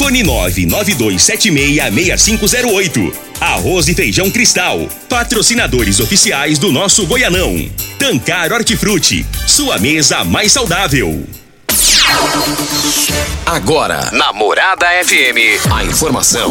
Fone 992766508. Arroz e Feijão Cristal. Patrocinadores oficiais do nosso Goianão. Tancar Hortifruti. Sua mesa mais saudável. Agora, na Morada FM, a informação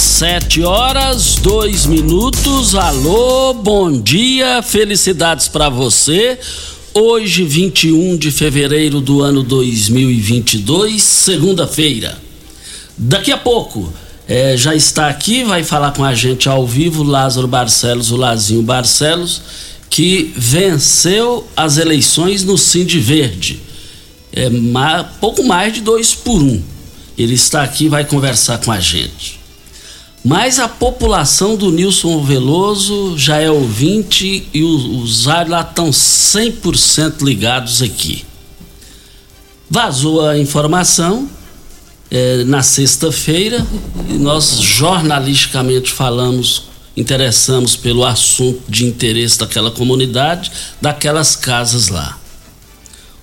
Sete horas, dois minutos. Alô, bom dia, felicidades para você. Hoje, 21 de fevereiro do ano 2022, segunda-feira. Daqui a pouco, eh, já está aqui, vai falar com a gente ao vivo, Lázaro Barcelos, o Lazinho Barcelos, que venceu as eleições no Cindy Verde. É, ma- pouco mais de dois por um. Ele está aqui vai conversar com a gente. Mas a população do Nilson Veloso já é ouvinte e os, lá estão 100% ligados aqui. Vazou a informação eh, na sexta-feira e nós jornalisticamente falamos, interessamos pelo assunto de interesse daquela comunidade, daquelas casas lá.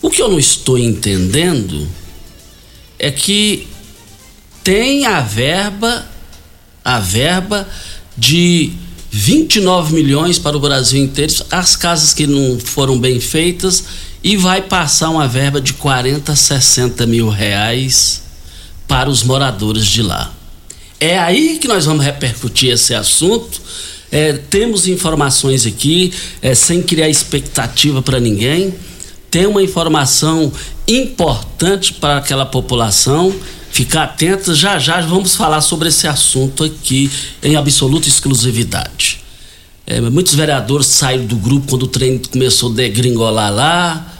O que eu não estou entendendo é que tem a verba a verba de 29 milhões para o Brasil inteiro, as casas que não foram bem feitas, e vai passar uma verba de 40, 60 mil reais para os moradores de lá. É aí que nós vamos repercutir esse assunto. É, temos informações aqui, é, sem criar expectativa para ninguém. Tem uma informação importante para aquela população. Ficar atenta, já já vamos falar sobre esse assunto aqui em absoluta exclusividade. É, muitos vereadores saíram do grupo quando o trem começou a degringolar lá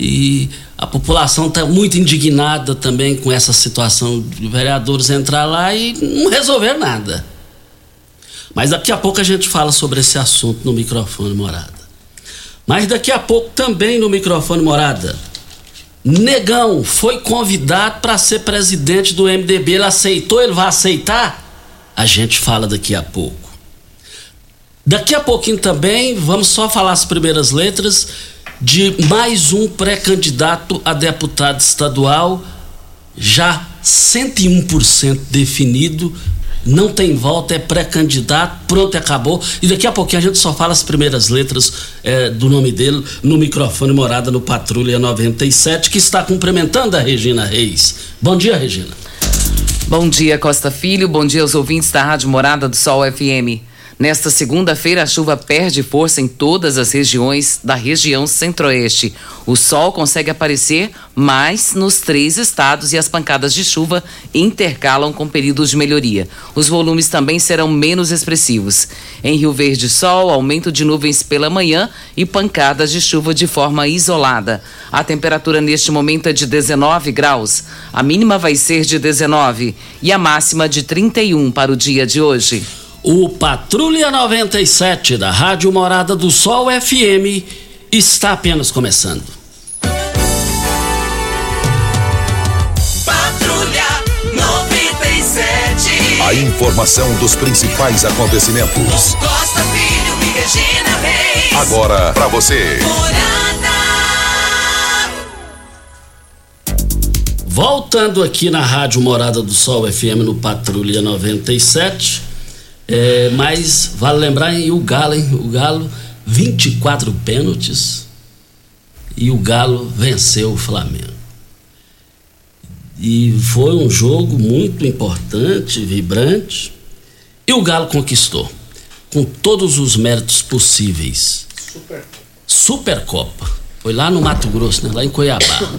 e a população está muito indignada também com essa situação de vereadores entrar lá e não resolver nada. Mas daqui a pouco a gente fala sobre esse assunto no microfone morada. Mas daqui a pouco também no microfone morada. Negão foi convidado para ser presidente do MDB. Ele aceitou? Ele vai aceitar? A gente fala daqui a pouco. Daqui a pouquinho também vamos só falar as primeiras letras de mais um pré-candidato a deputado estadual, já 101% definido, não tem volta, é pré-candidato, pronto, acabou. E daqui a pouquinho a gente só fala as primeiras letras eh, do nome dele no microfone morada no Patrulha 97, que está cumprimentando a Regina Reis. Bom dia, Regina. Bom dia, Costa Filho. Bom dia aos ouvintes da Rádio Morada do Sol FM. Nesta segunda-feira, a chuva perde força em todas as regiões da região centro-oeste. O sol consegue aparecer mais nos três estados e as pancadas de chuva intercalam com períodos de melhoria. Os volumes também serão menos expressivos. Em Rio Verde, sol, aumento de nuvens pela manhã e pancadas de chuva de forma isolada. A temperatura neste momento é de 19 graus. A mínima vai ser de 19 e a máxima de 31 para o dia de hoje. O Patrulha 97 da Rádio Morada do Sol FM está apenas começando. Patrulha 97. A informação dos principais acontecimentos. Costa Filho e Regina Reis. Agora para você. Morada. Voltando aqui na Rádio Morada do Sol FM no Patrulha 97. É, mas vale lembrar o Galo, hein? O Galo, 24 pênaltis. E o Galo venceu o Flamengo. E foi um jogo muito importante, vibrante. E o Galo conquistou. Com todos os méritos possíveis. Supercopa. Foi lá no Mato Grosso, né? lá em Cuiabá.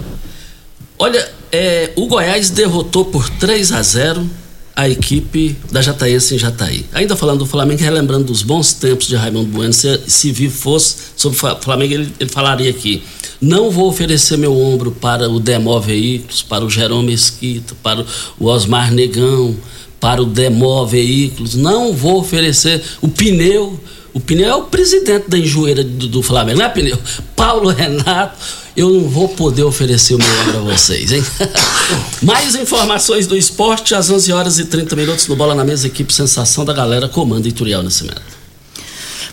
Olha, é, o Goiás derrotou por 3 a 0 a equipe da Jataense em Jataí. Ainda falando do Flamengo, relembrando dos bons tempos de Raimundo Bueno, se, se vivo fosse sobre o Flamengo, ele, ele falaria aqui: não vou oferecer meu ombro para o Demó Veículos, para o Jerome Mesquita, para o Osmar Negão, para o Demó Veículos, não vou oferecer o pneu. O pneu é o presidente da enjoeira do, do Flamengo, não é pneu? Paulo Renato eu não vou poder oferecer o meu ombro a vocês, hein? Mais informações do esporte às 11 horas e 30 minutos no Bola na Mesa, equipe Sensação da Galera, comando Ituriel Nascimento.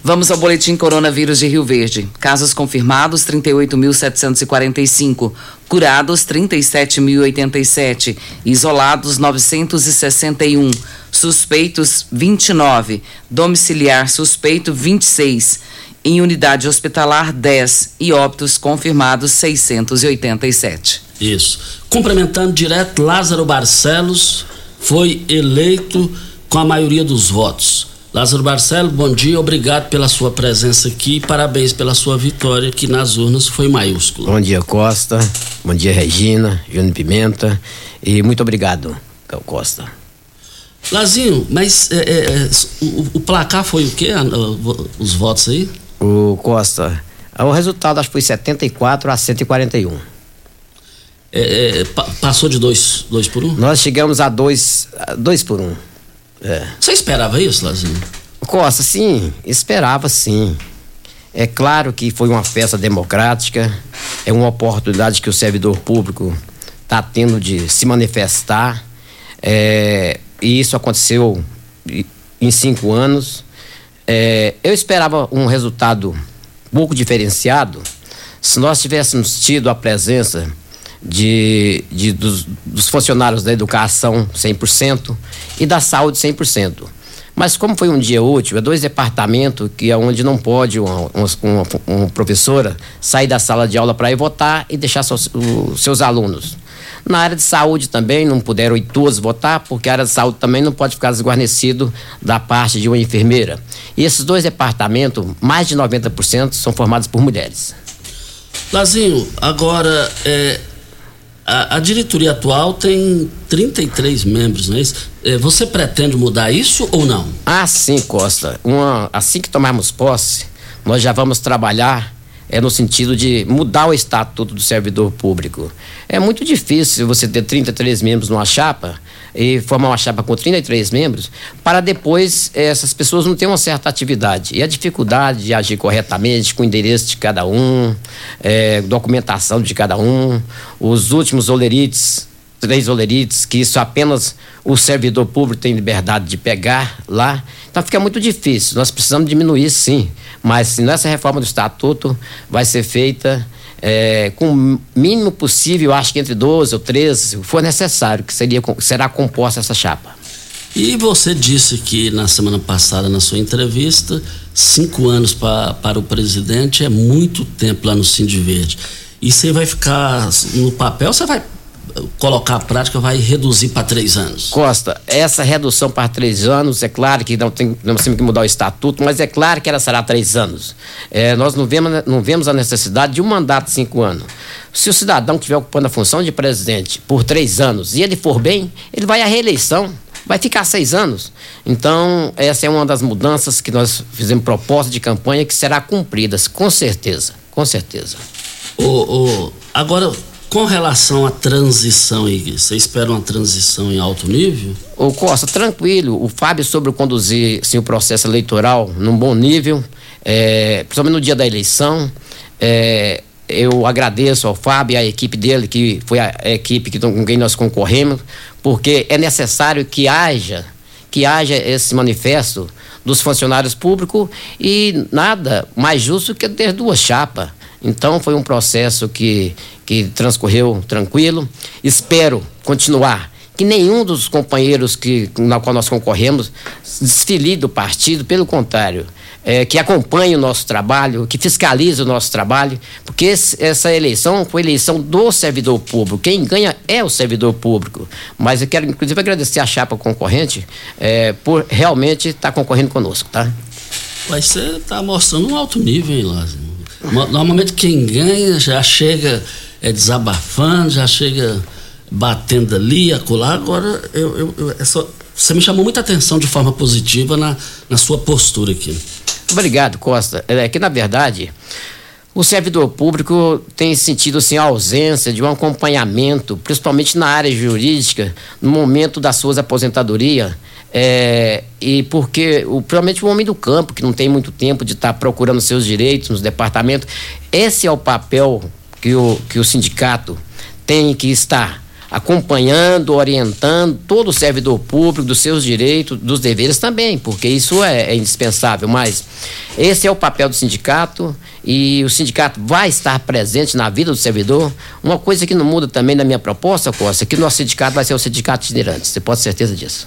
Vamos ao boletim coronavírus de Rio Verde. Casos confirmados 38.745, curados 37.087, isolados 961, suspeitos 29, domiciliar suspeito 26 em unidade hospitalar 10 e óbitos confirmados 687. Isso. Cumprimentando direto, Lázaro Barcelos foi eleito com a maioria dos votos. Lázaro Barcelos, bom dia, obrigado pela sua presença aqui e parabéns pela sua vitória, que nas urnas foi maiúscula. Bom dia, Costa. Bom dia, Regina, Júnior Pimenta. E muito obrigado, Costa. Lazinho, mas é, é, o, o, placar foi o quê? Os votos aí? O Costa, o resultado acho que foi 74 a 141. É, é, passou de dois, dois por um? Nós chegamos a dois, dois por um. É. Você esperava isso, Lazinho? Costa, sim, esperava sim. É claro que foi uma festa democrática, é uma oportunidade que o servidor público está tendo de se manifestar. É, e isso aconteceu em cinco anos. É, eu esperava um resultado pouco diferenciado se nós tivéssemos tido a presença de, de dos, dos, funcionários da educação 100% e da saúde 100%. Mas como foi um dia útil, é dois departamentos que é onde não pode uma, uma, uma professora sair da sala de aula para ir votar e deixar seus, os seus alunos. Na área de saúde também não puderam todos votar, porque a área de saúde também não pode ficar desguarnecido da parte de uma enfermeira. E esses dois departamentos, mais de 90%, são formados por mulheres. Lazinho, agora é, a, a, diretoria atual tem 33 membros, não é isso? É, você pretende mudar isso ou não? Ah, sim, Costa. Uma, assim que tomarmos posse, nós já vamos trabalhar é no sentido de mudar o estatuto do servidor público. É muito difícil você ter 33 membros numa chapa e formar uma chapa com 33 membros para depois eh, essas pessoas não terem uma certa atividade. E a dificuldade de agir corretamente com o endereço de cada um, eh, documentação de cada um, os últimos olerites três olerites, que isso apenas o servidor público tem liberdade de pegar lá. Então fica muito difícil. Nós precisamos diminuir, sim. Mas se nessa reforma do estatuto vai ser feita é, com o mínimo possível, acho que entre 12 ou 13, se for necessário, que seria, será composta essa chapa. E você disse que na semana passada, na sua entrevista, cinco anos pra, para o presidente é muito tempo lá no Cindy Verde. E você vai ficar no papel, você vai colocar a prática vai reduzir para três anos? Costa, essa redução para três anos, é claro que não, tem, não temos que mudar o estatuto, mas é claro que ela será três anos. É, nós não vemos, não vemos a necessidade de um mandato de cinco anos. Se o cidadão estiver ocupando a função de presidente por três anos e ele for bem, ele vai à reeleição vai ficar seis anos. Então, essa é uma das mudanças que nós fizemos proposta de campanha que será cumprida, com certeza, com certeza. O, o, agora, com relação à transição, você espera uma transição em alto nível? Ô Costa, tranquilo. O Fábio sobre conduzir sim, o processo eleitoral num bom nível, é, principalmente no dia da eleição. É, eu agradeço ao Fábio e à equipe dele, que foi a equipe que, com quem nós concorremos, porque é necessário que haja, que haja esse manifesto dos funcionários públicos e nada mais justo que ter duas chapas. Então foi um processo que, que transcorreu tranquilo. Espero continuar que nenhum dos companheiros que, na qual nós concorremos desfilie do partido, pelo contrário, é, que acompanhe o nosso trabalho, que fiscalize o nosso trabalho, porque esse, essa eleição foi eleição do servidor público. Quem ganha é o servidor público. Mas eu quero, inclusive, agradecer a chapa concorrente é, por realmente estar tá concorrendo conosco, tá? Mas você está mostrando um alto nível, hein, Lázaro? Normalmente quem ganha já chega é, desabafando, já chega batendo ali, acolá. Agora, eu, eu, eu é só, você me chamou muita atenção de forma positiva na, na sua postura aqui. Obrigado, Costa. É que, na verdade, o servidor público tem sentido assim, a ausência de um acompanhamento, principalmente na área jurídica, no momento das suas aposentadorias. É, e porque, o, provavelmente, o homem do campo, que não tem muito tempo de estar tá procurando seus direitos nos departamentos, esse é o papel que o, que o sindicato tem que estar acompanhando, orientando todo o servidor público dos seus direitos, dos deveres também, porque isso é, é, indispensável. Mas esse é o papel do sindicato e o sindicato vai estar presente na vida do servidor. Uma coisa que não muda também na minha proposta, Costa, é que o nosso sindicato vai ser o sindicato itinerante. Você pode ter certeza disso.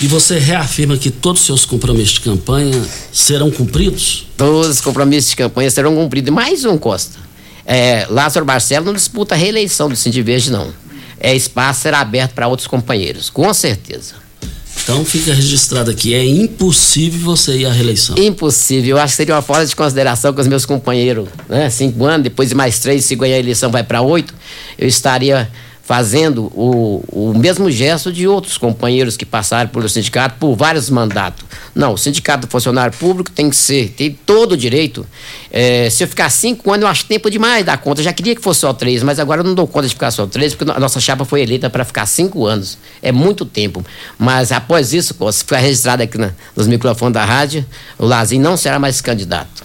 E você reafirma que todos os seus compromissos de campanha serão cumpridos? Todos os compromissos de campanha serão cumpridos. Mais um, Costa. É, Lázaro Barcelo não disputa a reeleição do Sindiverde, não é, espaço será aberto para outros companheiros, com certeza. Então fica registrado aqui, é impossível você ir à reeleição. Impossível, eu acho que seria uma forma de consideração com os meus companheiros, né? Cinco anos, depois de mais três, se ganhar a eleição vai para oito, eu estaria fazendo o, o mesmo gesto de outros companheiros que passaram pelo sindicato por vários mandatos. Não, o sindicato do funcionário público tem que ser, tem todo o direito. É, se eu ficar cinco anos, eu acho tempo demais dar conta. Eu já queria que fosse só três, mas agora eu não dou conta de ficar só três, porque a nossa chapa foi eleita para ficar cinco anos. É muito tempo. Mas após isso, se ficar registrado aqui na, nos microfones da rádio, o Lazinho não será mais candidato.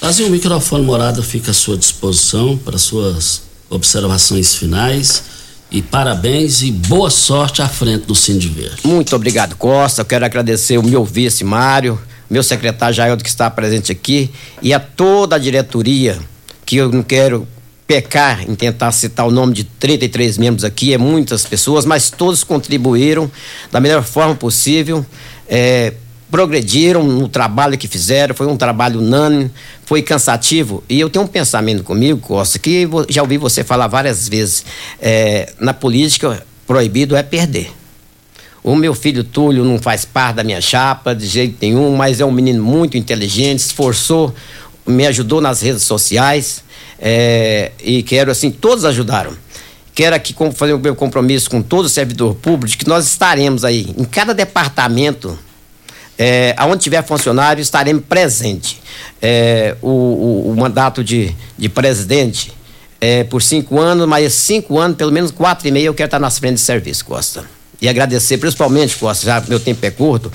Lazinho, o microfone morado fica à sua disposição para suas observações finais e parabéns e boa sorte à frente do Cindy Verde. Muito obrigado, Costa. Eu quero agradecer o meu vice, Mário, meu secretário Jaildo, que está presente aqui, e a toda a diretoria, que eu não quero pecar em tentar citar o nome de 33 membros aqui, é muitas pessoas, mas todos contribuíram da melhor forma possível. É, progrediram no trabalho que fizeram, foi um trabalho unânime, foi cansativo. E eu tenho um pensamento comigo, Costa, que já ouvi você falar várias vezes. É, na política, proibido é perder. O meu filho Túlio não faz parte da minha chapa de jeito nenhum, mas é um menino muito inteligente, esforçou, me ajudou nas redes sociais. É, e quero, assim, todos ajudaram quero aqui fazer o meu compromisso com todo o servidor público, que nós estaremos aí em cada departamento é, aonde tiver funcionário, estaremos presentes. É, o, o, o, mandato de, de presidente é por cinco anos, mas cinco anos, pelo menos quatro e meio, eu quero estar nas frentes de serviço, Costa. E agradecer, principalmente, Costa, já meu tempo é curto,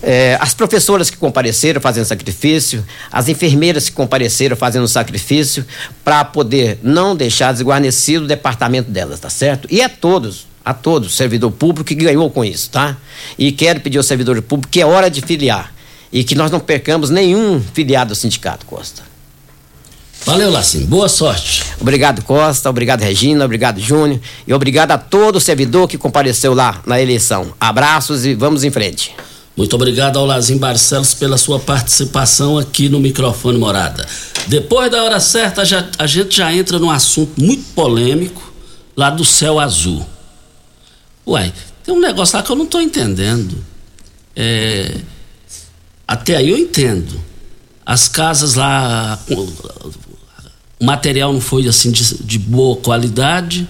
é, as professoras que compareceram fazendo sacrifício, as enfermeiras que compareceram fazendo sacrifício, para poder não deixar desguarnecido o departamento delas, tá certo? E a todos, a todos, servidor público que ganhou com isso, tá? E quero pedir ao servidor público que é hora de filiar e que nós não percamos nenhum filiado ao sindicato, Costa. Valeu, Lacim. Boa sorte. Obrigado, Costa. Obrigado, Regina. Obrigado, Júnior. E obrigado a todo servidor que compareceu lá na eleição. Abraços e vamos em frente. Muito obrigado ao Lazim Barcelos pela sua participação aqui no microfone Morada. Depois da hora certa, já, a gente já entra num assunto muito polêmico lá do céu azul. Uai, tem um negócio lá que eu não estou entendendo. É, até aí eu entendo. As casas lá, o material não foi assim de, de boa qualidade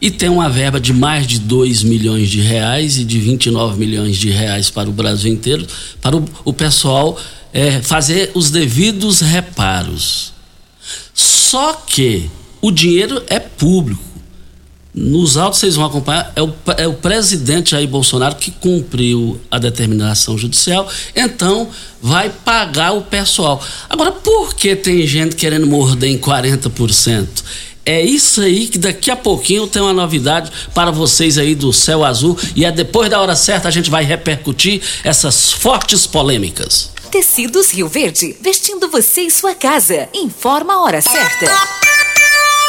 e tem uma verba de mais de 2 milhões de reais e de 29 milhões de reais para o Brasil inteiro, para o, o pessoal é, fazer os devidos reparos. Só que o dinheiro é público Nos autos vocês vão acompanhar, é o, é o presidente Jair Bolsonaro que cumpriu a determinação judicial, então vai pagar o pessoal. Agora, por que tem gente querendo morder em 40%? É isso aí que daqui a pouquinho tem uma novidade para vocês aí do Céu Azul e é depois da hora certa a gente vai repercutir essas fortes polêmicas. Tecidos Rio Verde, vestindo você e sua casa. Informa a hora certa.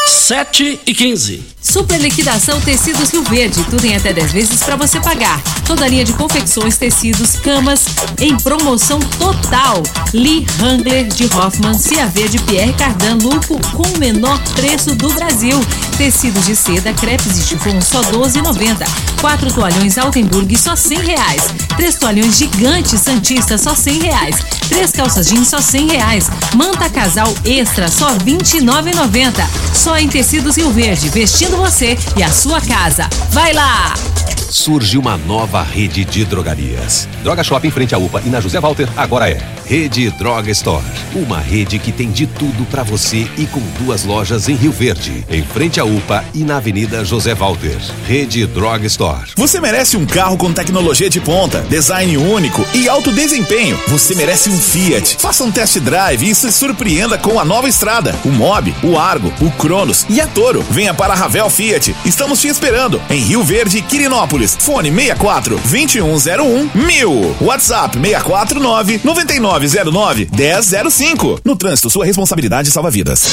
7 e 15. Super liquidação Tecidos Rio Verde, tudo em até 10 vezes para você pagar. Toda a linha de confecções, tecidos, camas em promoção total. Lee Hangler de Hoffman, CAV de Pierre Cardan Lupo com o menor preço do Brasil. Tecidos de seda, crepes e chifão só 12,90. Quatro toalhões Altenburg só 100 reais. Três toalhões gigantes Santista só 100 reais. Três calças jeans só 100 reais. Manta casal extra só 29,90. Só em Tecidos Rio Verde, vestindo você e a sua casa. Vai lá! Surge uma nova rede de drogarias. Droga Shop em frente à UPA e na José Walter agora é Rede Droga Store. Uma rede que tem de tudo para você e com duas lojas em Rio Verde, em frente à UPA e na Avenida José Walter. Rede Droga Store. Você merece um carro com tecnologia de ponta, design único e alto desempenho. Você merece um Fiat. Faça um test drive e se surpreenda com a nova estrada, o Mob, o Argo, o Cronos e a Toro. Venha para a Ravel Fiat. Estamos te esperando em Rio Verde, Quirinópolis. Fone 64 2101 1000. WhatsApp 649 9909 1005. No trânsito, sua responsabilidade salva vidas.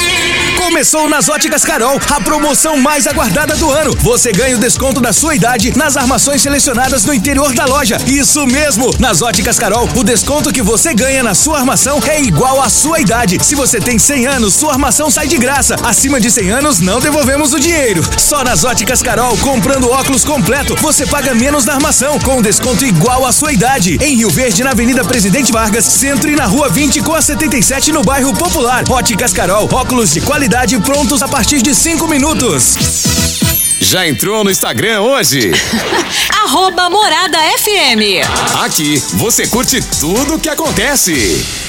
Começou nas Óticas Carol, a promoção mais aguardada do ano. Você ganha o desconto da sua idade nas armações selecionadas no interior da loja. Isso mesmo! Nas Óticas Carol, o desconto que você ganha na sua armação é igual à sua idade. Se você tem 100 anos, sua armação sai de graça. Acima de 100 anos, não devolvemos o dinheiro. Só nas Óticas Carol, comprando óculos completo, você paga menos na armação, com desconto igual à sua idade. Em Rio Verde, na Avenida Presidente Vargas, Centro e na Rua 20 com a 77 no bairro Popular. Óticas Carol, óculos de qualidade prontos a partir de 5 minutos. Já entrou no Instagram hoje? Arroba Morada FM. Aqui você curte tudo o que acontece.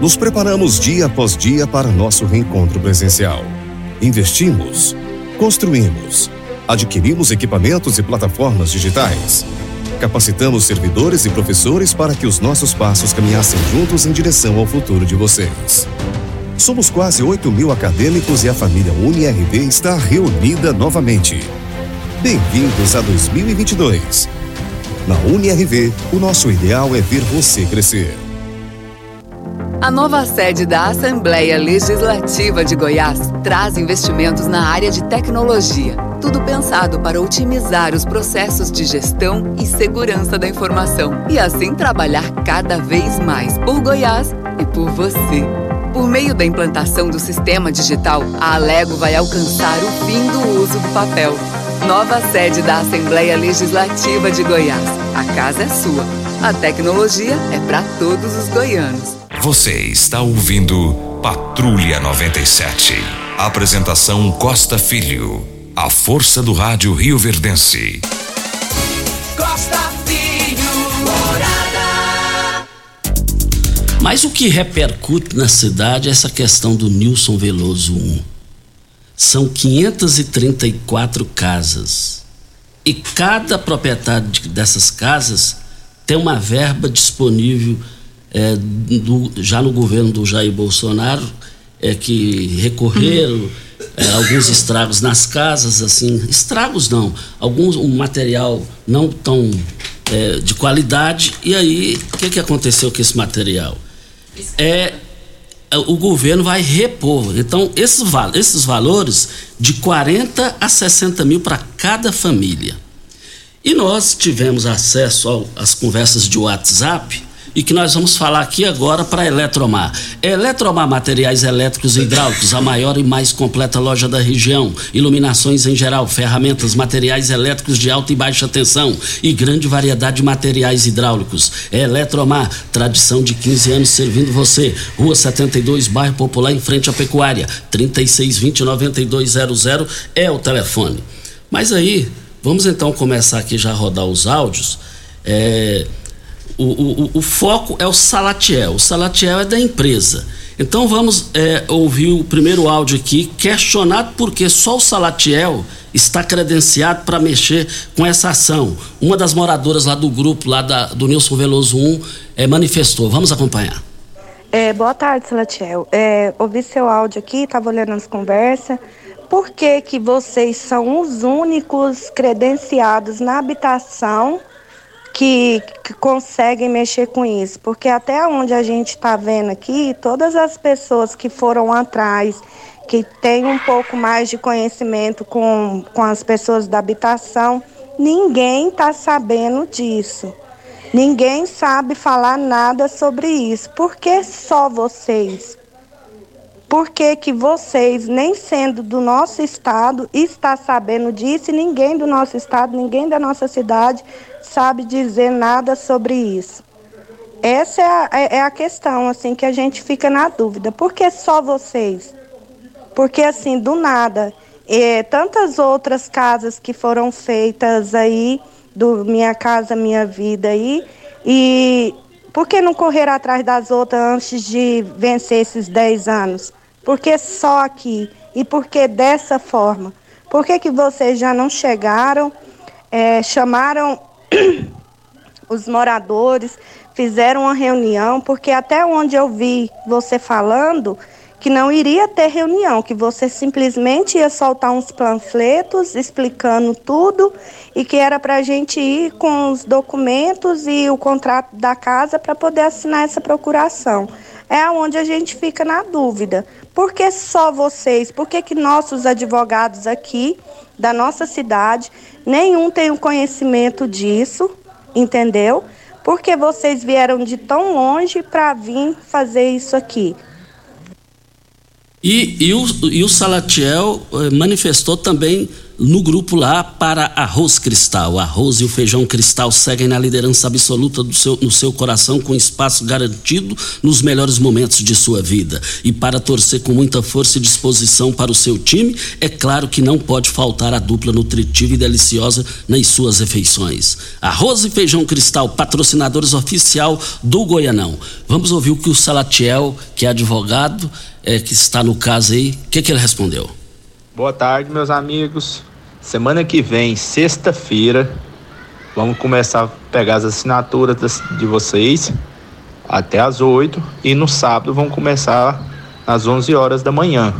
Nos preparamos dia após dia para nosso reencontro presencial. Investimos, construímos, adquirimos equipamentos e plataformas digitais. Capacitamos servidores e professores para que os nossos passos caminhassem juntos em direção ao futuro de vocês. Somos quase 8 mil acadêmicos e a família UniRV está reunida novamente. Bem-vindos a 2022. Na UniRV, o nosso ideal é ver você crescer. A nova sede da Assembleia Legislativa de Goiás traz investimentos na área de tecnologia. Tudo pensado para otimizar os processos de gestão e segurança da informação e assim trabalhar cada vez mais por Goiás e por você. Por meio da implantação do sistema digital, a Alego vai alcançar o fim do uso do papel. Nova sede da Assembleia Legislativa de Goiás. A casa é sua. A tecnologia é para todos os goianos. Você está ouvindo Patrulha 97. Apresentação Costa Filho. A força do rádio Rio Verdense. Costa Filho, morada. Mas o que repercute na cidade é essa questão do Nilson Veloso 1. São 534 casas. E cada proprietário de- dessas casas tem uma verba disponível é, do- já no governo do Jair Bolsonaro, é, que recorreram é, alguns estragos nas casas, assim, estragos não, alguns um material não tão é, de qualidade. E aí, o que, que aconteceu com esse material? É, é o governo vai repor. Então, esses, esses valores de 40 a 60 mil para cada família. E nós tivemos acesso às conversas de WhatsApp e que nós vamos falar aqui agora para Eletromar. Eletromar Materiais Elétricos e Hidráulicos, a maior e mais completa loja da região. Iluminações em geral, ferramentas, materiais elétricos de alta e baixa tensão e grande variedade de materiais hidráulicos. Eletromar, tradição de 15 anos servindo você. Rua 72, bairro Popular, em frente à Pecuária. 3620-9200 é o telefone. Mas aí, vamos então começar aqui já a rodar os áudios. É, o, o, o, foco é o Salatiel. O Salatiel é da empresa. Então vamos é, ouvir o primeiro áudio aqui, questionado porque só o Salatiel está credenciado para mexer com essa ação. Uma das moradoras lá do grupo, lá da, do Nilson Veloso 1, é, manifestou. Vamos acompanhar. É, boa tarde, Salatiel. É, ouvi seu áudio aqui, estava olhando as conversas. Por que, que vocês são os únicos credenciados na habitação que, que conseguem mexer com isso, porque até onde a gente está vendo aqui, todas as pessoas que foram atrás, que têm um pouco mais de conhecimento com, com as pessoas da habitação, ninguém está sabendo disso. Ninguém sabe falar nada sobre isso. Por que só vocês? Por que, que vocês, nem sendo do nosso estado, está sabendo disso e ninguém do nosso estado, ninguém da nossa cidade sabe dizer nada sobre isso. Essa é a, é, é a questão, assim, que a gente fica na dúvida. Por que só vocês? Porque, assim, do nada, é, tantas outras casas que foram feitas aí, do Minha Casa Minha Vida aí, e por que não correr atrás das outras antes de vencer esses 10 anos? Por que só aqui? E por que dessa forma? Por que, que vocês já não chegaram, é, chamaram os moradores fizeram uma reunião, porque até onde eu vi você falando que não iria ter reunião, que você simplesmente ia soltar uns panfletos explicando tudo e que era para a gente ir com os documentos e o contrato da casa para poder assinar essa procuração. É onde a gente fica na dúvida. Por que só vocês? Por que, que nossos advogados aqui da nossa cidade, nenhum tem o conhecimento disso, entendeu? Porque vocês vieram de tão longe para vir fazer isso aqui. E, e, o, e o Salatiel eh, manifestou também no grupo lá para Arroz Cristal. Arroz e o feijão cristal seguem na liderança absoluta do seu, no seu coração, com espaço garantido nos melhores momentos de sua vida. E para torcer com muita força e disposição para o seu time, é claro que não pode faltar a dupla nutritiva e deliciosa nas suas refeições. Arroz e feijão cristal, patrocinadores oficial do Goianão. Vamos ouvir o que o Salatiel, que é advogado, é, que está no caso aí, o que, que ele respondeu? Boa tarde, meus amigos. Semana que vem, sexta-feira, vamos começar a pegar as assinaturas de vocês até as 8 e no sábado vamos começar às 11 horas da manhã.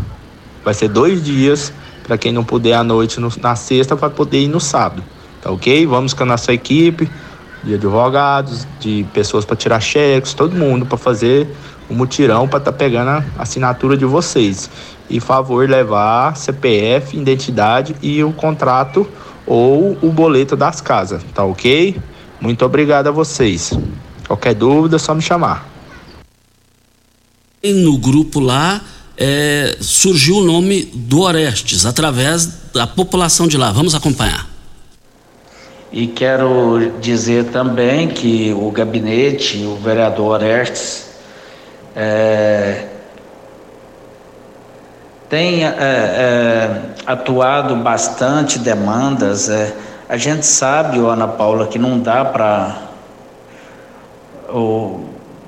Vai ser dois dias para quem não puder à noite no, na sexta vai poder ir no sábado, tá ok? Vamos com a nossa equipe de advogados, de pessoas para tirar cheques, todo mundo para fazer o um mutirão para estar tá pegando a assinatura de vocês e favor levar CPF, identidade e o contrato ou o boleto das casas, tá ok? Muito obrigado a vocês. Qualquer dúvida, é só me chamar. No grupo lá é, surgiu o nome do Orestes através da população de lá. Vamos acompanhar. E quero dizer também que o gabinete, o vereador Orestes, é, tem é, é, atuado bastante demandas. É, a gente sabe, Ana Paula, que não dá para o,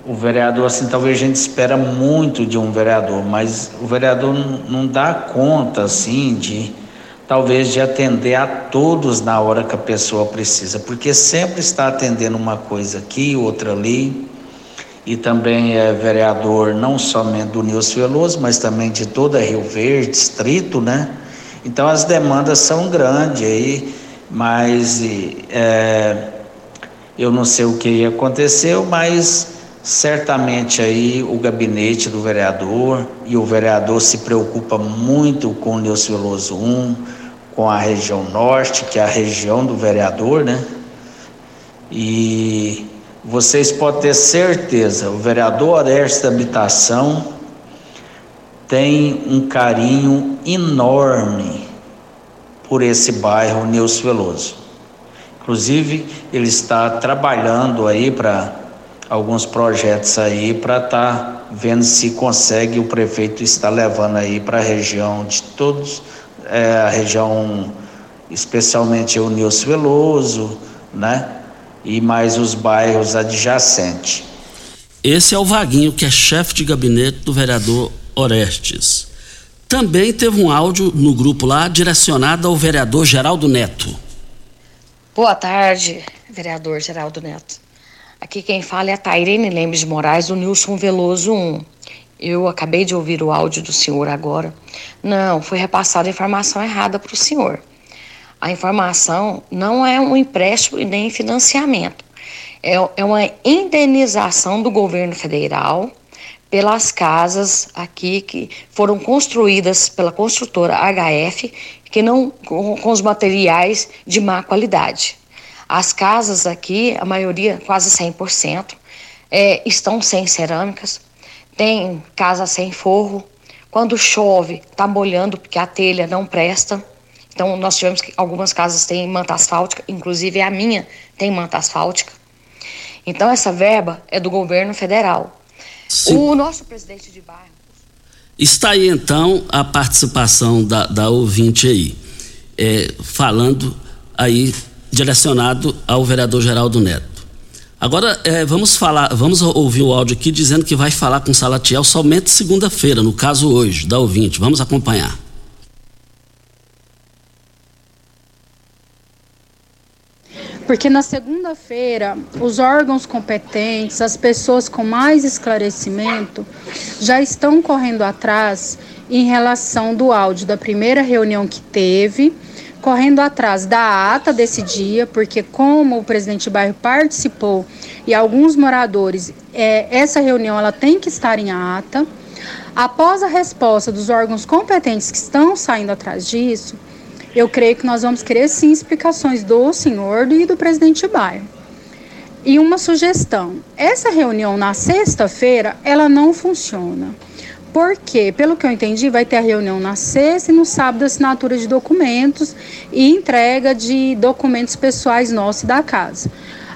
o vereador, assim, talvez a gente espera muito de um vereador, mas o vereador não, não dá conta, assim, de talvez de atender a todos na hora que a pessoa precisa, porque sempre está atendendo uma coisa aqui, outra ali. E também é vereador não somente do Nilson Veloso, mas também de toda Rio Verde, distrito, né? Então as demandas são grandes aí, mas é, eu não sei o que aconteceu, mas certamente aí o gabinete do vereador e o vereador se preocupa muito com o Nilson Veloso 1, com a região norte, que é a região do vereador, né? E vocês podem ter certeza, o vereador Orestes da Habitação tem um carinho enorme por esse bairro Nilson Veloso. Inclusive, ele está trabalhando aí para alguns projetos aí para estar tá vendo se consegue o prefeito está levando aí para a região de todos, é, a região especialmente o Nilson Veloso, né? E mais os bairros adjacentes. Esse é o Vaguinho, que é chefe de gabinete do vereador Orestes. Também teve um áudio no grupo lá direcionado ao vereador Geraldo Neto. Boa tarde, vereador Geraldo Neto. Aqui quem fala é a Tairene Lemes de Moraes, do Nilson Veloso 1. Eu acabei de ouvir o áudio do senhor agora. Não, foi repassada a informação errada para o senhor. A informação não é um empréstimo e nem financiamento. É, é uma indenização do governo federal pelas casas aqui que foram construídas pela construtora HF, que não com, com os materiais de má qualidade. As casas aqui, a maioria, quase 100%, é, estão sem cerâmicas, tem casa sem forro. Quando chove, está molhando porque a telha não presta. Então, nós tivemos que algumas casas têm manta asfáltica, inclusive a minha tem manta asfáltica. Então, essa verba é do governo federal. Sim. O nosso presidente de bairro. Está aí então a participação da, da ouvinte aí, é, falando aí direcionado ao vereador Geraldo Neto. Agora é, vamos falar, vamos ouvir o áudio aqui dizendo que vai falar com o Salatiel somente segunda-feira, no caso hoje, da ouvinte. Vamos acompanhar. Porque na segunda-feira os órgãos competentes, as pessoas com mais esclarecimento, já estão correndo atrás em relação do áudio da primeira reunião que teve, correndo atrás da ata desse dia, porque como o presidente bairro participou e alguns moradores, é, essa reunião ela tem que estar em ata. Após a resposta dos órgãos competentes que estão saindo atrás disso, eu creio que nós vamos querer sim explicações do senhor e do presidente bairro. E uma sugestão: essa reunião na sexta-feira ela não funciona. Porque, pelo que eu entendi, vai ter a reunião na sexta e no sábado assinatura de documentos e entrega de documentos pessoais nossos da casa.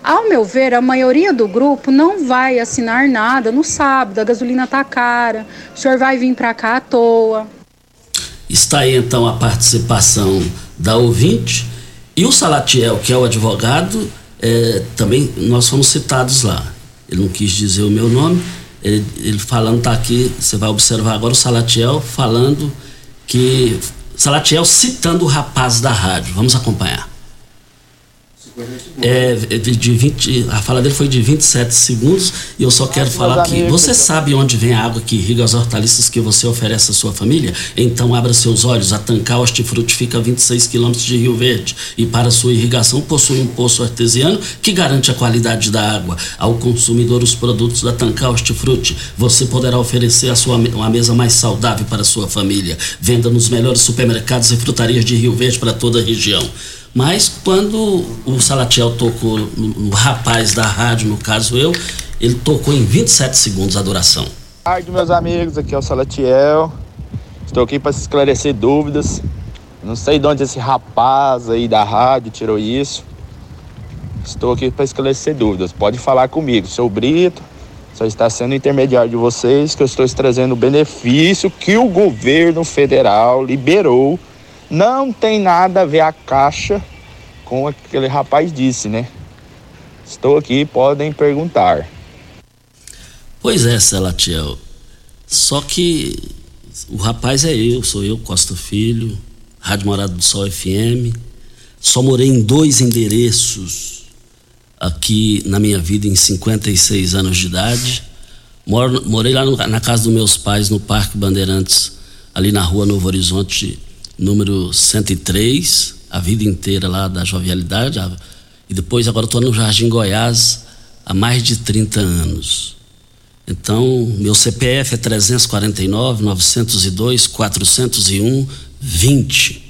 Ao meu ver, a maioria do grupo não vai assinar nada no sábado, a gasolina tá cara, o senhor vai vir para cá à toa. Está aí então a participação da ouvinte e o Salatiel, que é o advogado, é, também nós fomos citados lá. Ele não quis dizer o meu nome, ele, ele falando, está aqui, você vai observar agora o Salatiel falando que. Salatiel citando o rapaz da rádio. Vamos acompanhar. É, de 20, a fala dele foi de 27 segundos e eu só quero falar que você sabe onde vem a água que irriga as hortaliças que você oferece à sua família? Então abra seus olhos. A Tancar Hortifruti fica a 26 quilômetros de Rio Verde e para sua irrigação possui um poço artesiano que garante a qualidade da água. Ao consumidor os produtos da Tancar Hortifruti, você poderá oferecer a sua, uma mesa mais saudável para a sua família. Venda nos melhores supermercados e frutarias de Rio Verde para toda a região. Mas quando o Salatiel tocou no, rapaz da rádio, no caso eu, ele tocou em 27 segundos a duração. Boa tarde, meus amigos. Aqui é o Salatiel. Estou aqui para esclarecer dúvidas. Não sei de onde esse rapaz aí da rádio tirou isso. Estou aqui para esclarecer dúvidas. Pode falar comigo, sou Brito. Só está sendo intermediário de vocês que eu estou trazendo o benefício que o governo federal liberou não tem nada a ver a caixa com aquele rapaz disse, né? Estou aqui, podem perguntar. Pois é, Celatiel. Só que o rapaz é eu, sou eu, Costa Filho, Rádio Morada do Sol FM. Só morei em dois endereços aqui na minha vida em 56 anos de idade. Moro, morei lá no, na casa dos meus pais, no Parque Bandeirantes, ali na rua Novo Horizonte, número 103, a vida inteira lá da jovialidade. E depois agora estou no Jardim Goiás há mais de 30 anos. Então, meu CPF é 349 902 401 20.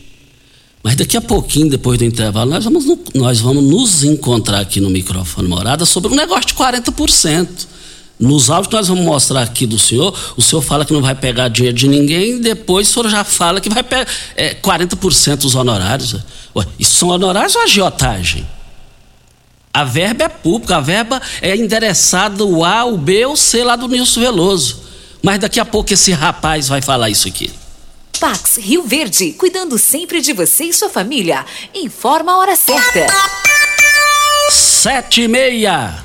Mas daqui a pouquinho, depois do intervalo, nós vamos, nós vamos nos encontrar aqui no microfone morada sobre um negócio de 40%. Nos áudios que nós vamos mostrar aqui do senhor, o senhor fala que não vai pegar dinheiro de ninguém, depois o senhor já fala que vai pegar é, 40% dos honorários. Ué, isso são honorários ou agiotagem? A verba é pública, a verba é endereçada o A, o B ou o C lá do Nilson Veloso. Mas daqui a pouco esse rapaz vai falar isso aqui. Pax Rio Verde, cuidando sempre de você e sua família. Informa a hora certa. Sete e meia.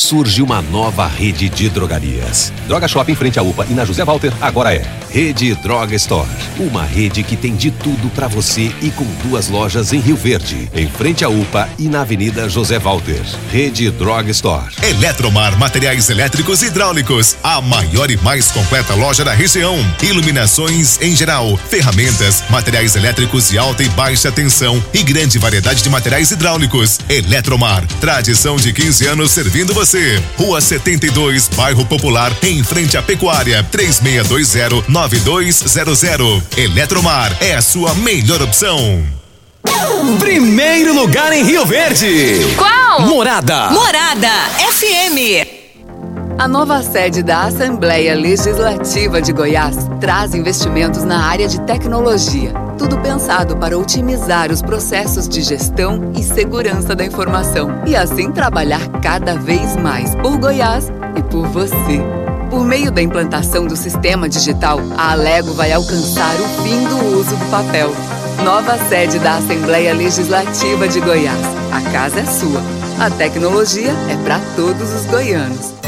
Surge uma nova rede de drogarias. Droga Shop em frente à UPA e na José Walter agora é Rede Droga Store. Uma rede que tem de tudo para você e com duas lojas em Rio Verde, em frente à UPA e na Avenida José Walter. Rede Droga Store. Eletromar Materiais Elétricos e Hidráulicos, a maior e mais completa loja da região. Iluminações em geral, ferramentas, materiais elétricos de alta e baixa tensão e grande variedade de materiais hidráulicos. Eletromar, tradição de 15 anos servindo você. Rua 72, Bairro Popular, em frente à Pecuária, 3620-9200. Eletromar é a sua melhor opção. Primeiro lugar em Rio Verde. Qual? Morada. Morada FM. A nova sede da Assembleia Legislativa de Goiás traz investimentos na área de tecnologia. Tudo pensado para otimizar os processos de gestão e segurança da informação. E assim trabalhar cada vez mais por Goiás e por você. Por meio da implantação do sistema digital, a Alego vai alcançar o fim do uso do papel. Nova sede da Assembleia Legislativa de Goiás. A casa é sua. A tecnologia é para todos os goianos.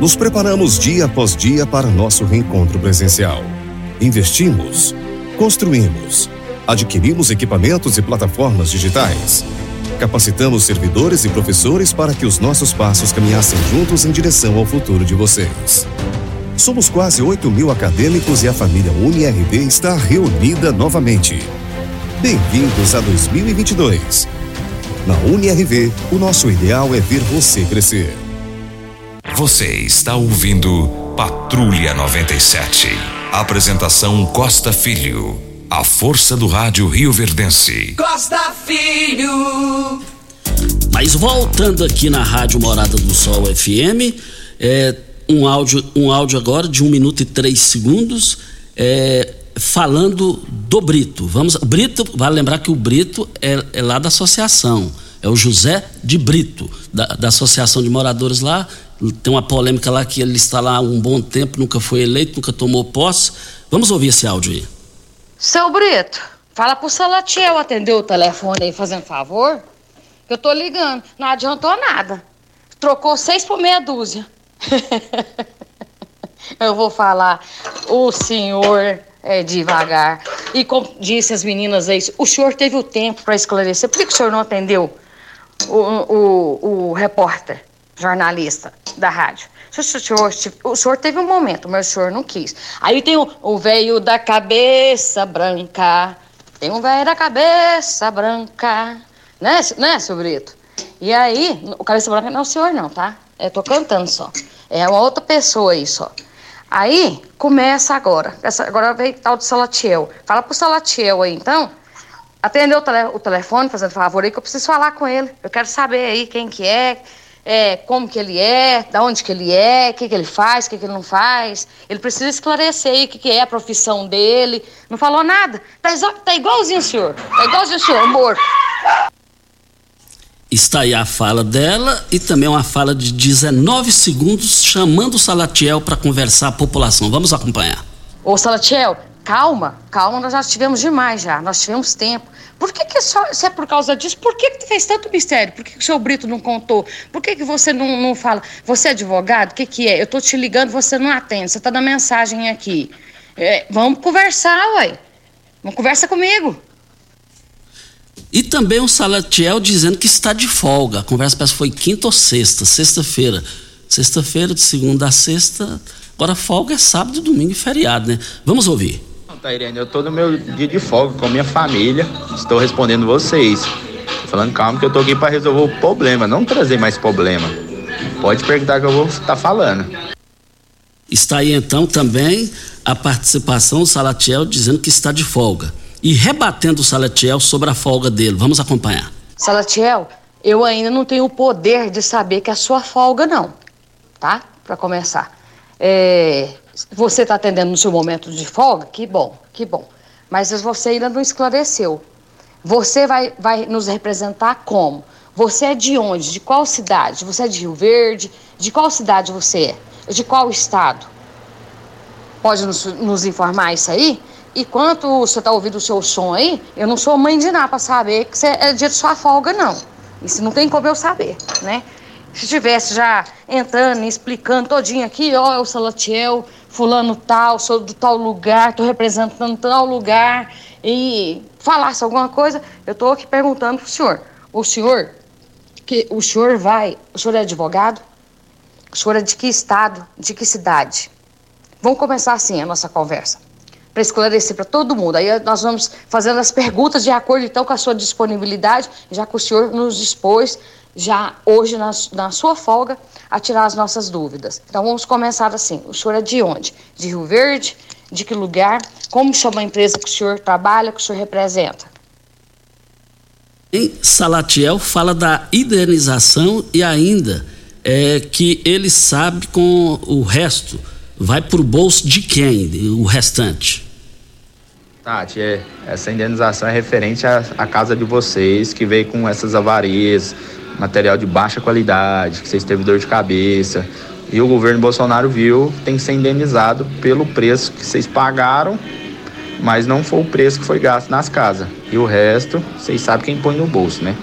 Nos preparamos dia após dia para nosso reencontro presencial. Investimos, construímos, adquirimos equipamentos e plataformas digitais. Capacitamos servidores e professores para que os nossos passos caminhassem juntos em direção ao futuro de vocês. Somos quase 8 mil acadêmicos e a família UniRV está reunida novamente. Bem-vindos a 2022. Na UniRV, o nosso ideal é ver você crescer. Você está ouvindo Patrulha 97. Apresentação Costa Filho. A força do rádio Rio Verdense. Costa Filho. Mas voltando aqui na Rádio Morada do Sol FM, é, um, áudio, um áudio agora de um minuto e três segundos, é, falando do Brito. Vamos, Brito, vale lembrar que o Brito é, é lá da associação, é o José de Brito, da, da Associação de Moradores lá. Tem uma polêmica lá que ele está lá há um bom tempo, nunca foi eleito, nunca tomou posse. Vamos ouvir esse áudio aí. Seu Brito, fala pro Salatiel atender o telefone aí, fazendo favor. Eu tô ligando. Não adiantou nada. Trocou seis por meia dúzia. eu vou falar. O senhor é devagar. E como disse as meninas aí, o senhor teve o tempo para esclarecer. Por que, que o senhor não atendeu o, o, o repórter, jornalista da rádio? O senhor, o senhor teve um momento, mas o senhor não quis. Aí tem o, o velho da cabeça branca. Tem um velho da cabeça branca. Né, né, seu Brito? E aí, o cabeça branca não é o senhor, não, tá? Eu tô cantando só. É uma outra pessoa aí só. Aí, começa agora. Essa, agora vem tal de Salatiel. Fala pro Salatiel aí, então. Atendeu o, tele, o telefone, fazendo favor aí, que eu preciso falar com ele. Eu quero saber aí quem que é, é, como que ele é, da onde que ele é, o que que ele faz, o que que ele não faz. Ele precisa esclarecer aí o que que é a profissão dele. Não falou nada. Tá, tá igualzinho o senhor. Tá igualzinho o senhor, amor. Está aí a fala dela e também uma fala de 19 segundos chamando o Salatiel para conversar a população. Vamos acompanhar. Ô Salatiel, calma, calma, nós já tivemos demais já, nós tivemos tempo. Por que, que só, se é por causa disso, por que, que fez tanto mistério? Por que, que o seu Brito não contou? Por que, que você não, não fala? Você é advogado? O que, que é? Eu tô te ligando, você não atende, você tá dando mensagem aqui. É, vamos conversar, uai. Vamos conversa comigo. E também o Salatiel dizendo que está de folga. A conversa parece que foi quinta ou sexta, sexta-feira. Sexta-feira, de segunda a sexta. Agora folga é sábado, domingo e feriado, né? Vamos ouvir. Tairene, eu tô no meu dia de folga com a minha família. Estou respondendo vocês. Falando calma que eu tô aqui para resolver o problema, não trazer mais problema. Pode perguntar que eu vou estar tá falando. Está aí então também a participação do Salatiel dizendo que está de folga e rebatendo o Salatiel sobre a folga dele. Vamos acompanhar. Salatiel, eu ainda não tenho o poder de saber que é a sua folga, não. Tá? Para começar. É, você está atendendo no seu momento de folga? Que bom, que bom. Mas você ainda não esclareceu. Você vai, vai nos representar como? Você é de onde? De qual cidade? Você é de Rio Verde? De qual cidade você é? De qual estado? Pode nos, nos informar isso aí? E quanto você está ouvindo o seu som aí, eu não sou mãe de nada para saber que é dia de sua folga, não. Isso não tem como eu saber, né? Se tivesse já entrando explicando todinho aqui, ó, é o Salatiel, fulano tal, sou do tal lugar, tô representando tal lugar, e falasse alguma coisa, eu tô aqui perguntando pro senhor. O senhor, que o senhor vai, o senhor é advogado? O senhor é de que estado, de que cidade? Vamos começar assim a nossa conversa para esclarecer para todo mundo. Aí nós vamos fazendo as perguntas de acordo então com a sua disponibilidade, já que o senhor nos dispôs já hoje na, na sua folga a tirar as nossas dúvidas. Então vamos começar assim. O senhor é de onde? De Rio Verde? De que lugar? Como chama a empresa que o senhor trabalha, que o senhor representa? Em Salatiel fala da indenização e ainda é que ele sabe com o resto vai para o bolso de quem o restante? Tati, é, essa indenização é referente à, à casa de vocês que veio com essas avarias, material de baixa qualidade, que vocês teve dor de cabeça. E o governo Bolsonaro viu tem que ser indenizado pelo preço que vocês pagaram, mas não foi o preço que foi gasto nas casas. E o resto, vocês sabem quem põe no bolso, né?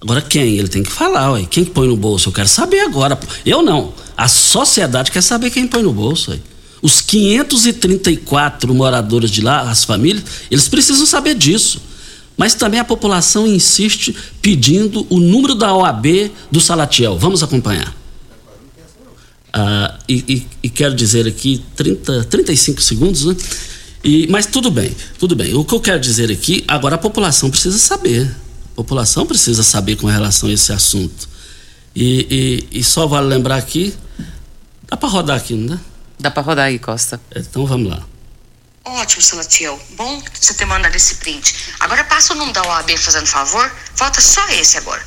Agora quem? Ele tem que falar, ué. Quem que põe no bolso? Eu quero saber agora. Eu não. A sociedade quer saber quem põe no bolso, ué. Os 534 moradores de lá, as famílias, eles precisam saber disso. Mas também a população insiste pedindo o número da OAB do Salatiel. Vamos acompanhar. Ah, e, e, e, quero dizer aqui 30, 35 segundos, né? E, mas tudo bem, tudo bem. O que eu quero dizer aqui, agora a população precisa saber população precisa saber com relação a esse assunto. E, e, e só vale lembrar aqui, dá para rodar aqui, não dá? Dá para rodar aí, Costa. Então vamos lá. Ótimo, Salatiel. Bom você ter mandado esse print. Agora passa o nome da OAB fazendo favor. Falta só esse agora.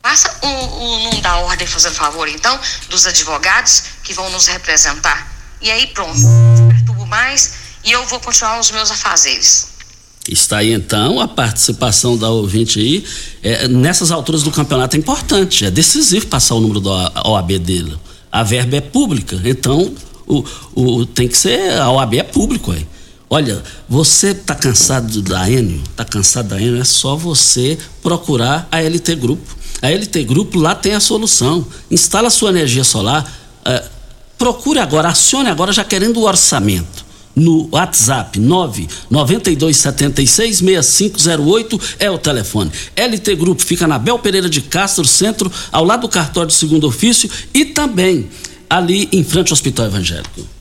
Passa o, o ordem, fazendo favor, então, dos advogados que vão nos representar. E aí pronto, não perturbo mais e eu vou continuar os meus afazeres. Está aí então a participação da ouvinte aí. É, nessas alturas do campeonato é importante, é decisivo passar o número da OAB dele. A verba é pública, então o, o, tem que ser. A OAB é público aí. Olha, você está cansado da Enio? Está cansado da Enio? É só você procurar a LT Grupo. A LT Grupo lá tem a solução. Instala sua energia solar. É, procure agora, acione agora já querendo o orçamento no WhatsApp 992766508 é o telefone. LT Grupo fica na Bel Pereira de Castro, centro, ao lado do cartório de segundo ofício e também ali em frente ao Hospital Evangélico.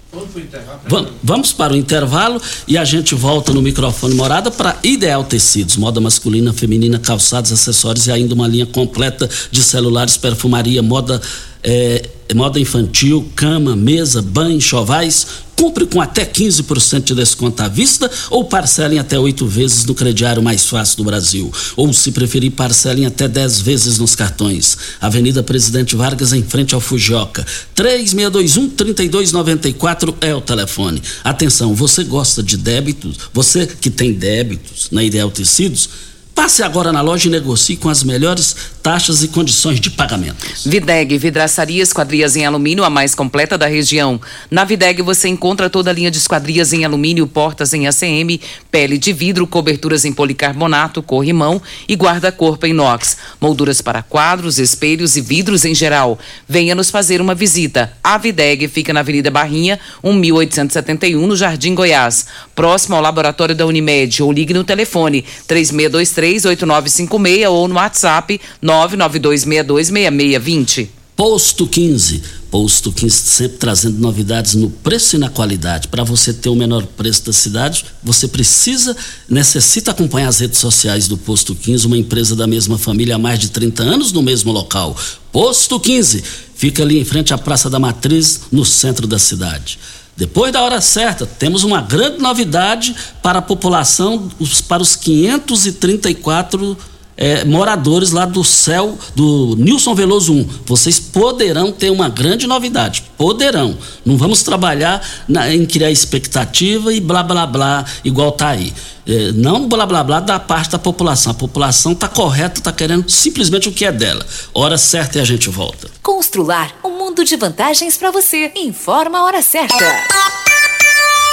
Vamos para o intervalo e a gente volta no microfone morada para Ideal Tecidos, moda masculina, feminina, calçados, acessórios e ainda uma linha completa de celulares, perfumaria, moda é, moda infantil, cama, mesa, banho, chovais. Compre com até 15% de desconto à vista ou parcelem até oito vezes no crediário mais fácil do Brasil. Ou, se preferir, parcelem até 10 vezes nos cartões. Avenida Presidente Vargas, em frente ao Fujioka. 3621-3294 é o telefone. Atenção, você gosta de débitos? Você que tem débitos na Ideal Tecidos? Passe agora na loja e negocie com as melhores taxas e condições de pagamento. Videg, vidraçaria esquadrias em alumínio, a mais completa da região. Na Videg você encontra toda a linha de esquadrias em alumínio, portas em ACM, pele de vidro, coberturas em policarbonato, corrimão e guarda-corpo em inox. Molduras para quadros, espelhos e vidros em geral. Venha nos fazer uma visita. A Videg fica na Avenida Barrinha, 1871, no Jardim Goiás, próximo ao laboratório da Unimed. Ou ligue no telefone 3623 338956 ou no WhatsApp 992626620. Posto 15. Posto 15 sempre trazendo novidades no preço e na qualidade. Para você ter o menor preço da cidade, você precisa, necessita acompanhar as redes sociais do Posto 15, uma empresa da mesma família há mais de 30 anos no mesmo local. Posto 15. Fica ali em frente à Praça da Matriz, no centro da cidade. Depois da hora certa, temos uma grande novidade para a população, para os 534 é, moradores lá do céu do Nilson Veloso 1. Vocês poderão ter uma grande novidade. Poderão. Não vamos trabalhar na, em criar expectativa e blá blá blá, igual tá aí. É, não blá blá blá da parte da população. A população tá correta, tá querendo simplesmente o que é dela. Hora certa e a gente volta. Constrular um mundo de vantagens para você. Informa a hora certa.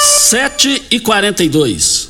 7 e 42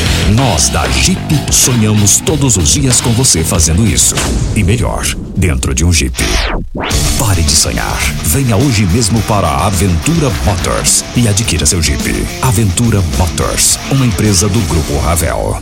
Nós da Jeep sonhamos todos os dias com você fazendo isso. E melhor, dentro de um Jeep. Pare de sonhar. Venha hoje mesmo para a Aventura Motors e adquira seu Jeep. Aventura Motors, uma empresa do Grupo Ravel.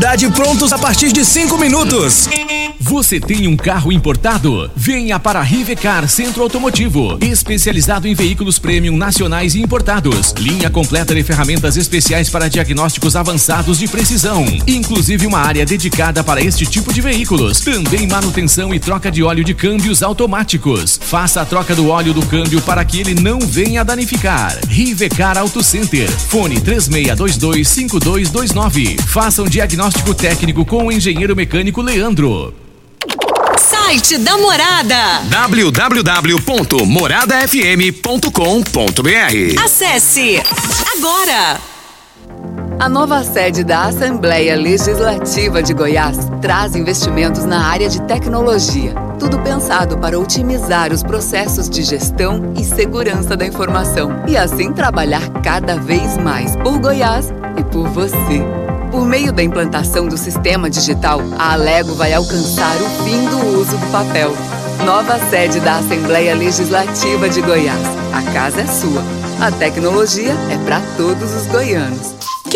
prontos a partir de 5 minutos. Você tem um carro importado? Venha para Rivecar Centro Automotivo, especializado em veículos premium nacionais e importados. Linha completa de ferramentas especiais para diagnósticos avançados de precisão, inclusive uma área dedicada para este tipo de veículos. Também manutenção e troca de óleo de câmbios automáticos. Faça a troca do óleo do câmbio para que ele não venha danificar. Rivecar Auto Center. Fone 36225229. Faça um diagnóstico técnico com o engenheiro mecânico Leandro. Site da Morada. www.moradafm.com.br Acesse agora. A nova sede da Assembleia Legislativa de Goiás traz investimentos na área de tecnologia. Tudo pensado para otimizar os processos de gestão e segurança da informação e assim trabalhar cada vez mais por Goiás e por você. Por meio da implantação do sistema digital, a Alego vai alcançar o fim do uso do papel. Nova sede da Assembleia Legislativa de Goiás. A casa é sua. A tecnologia é para todos os goianos.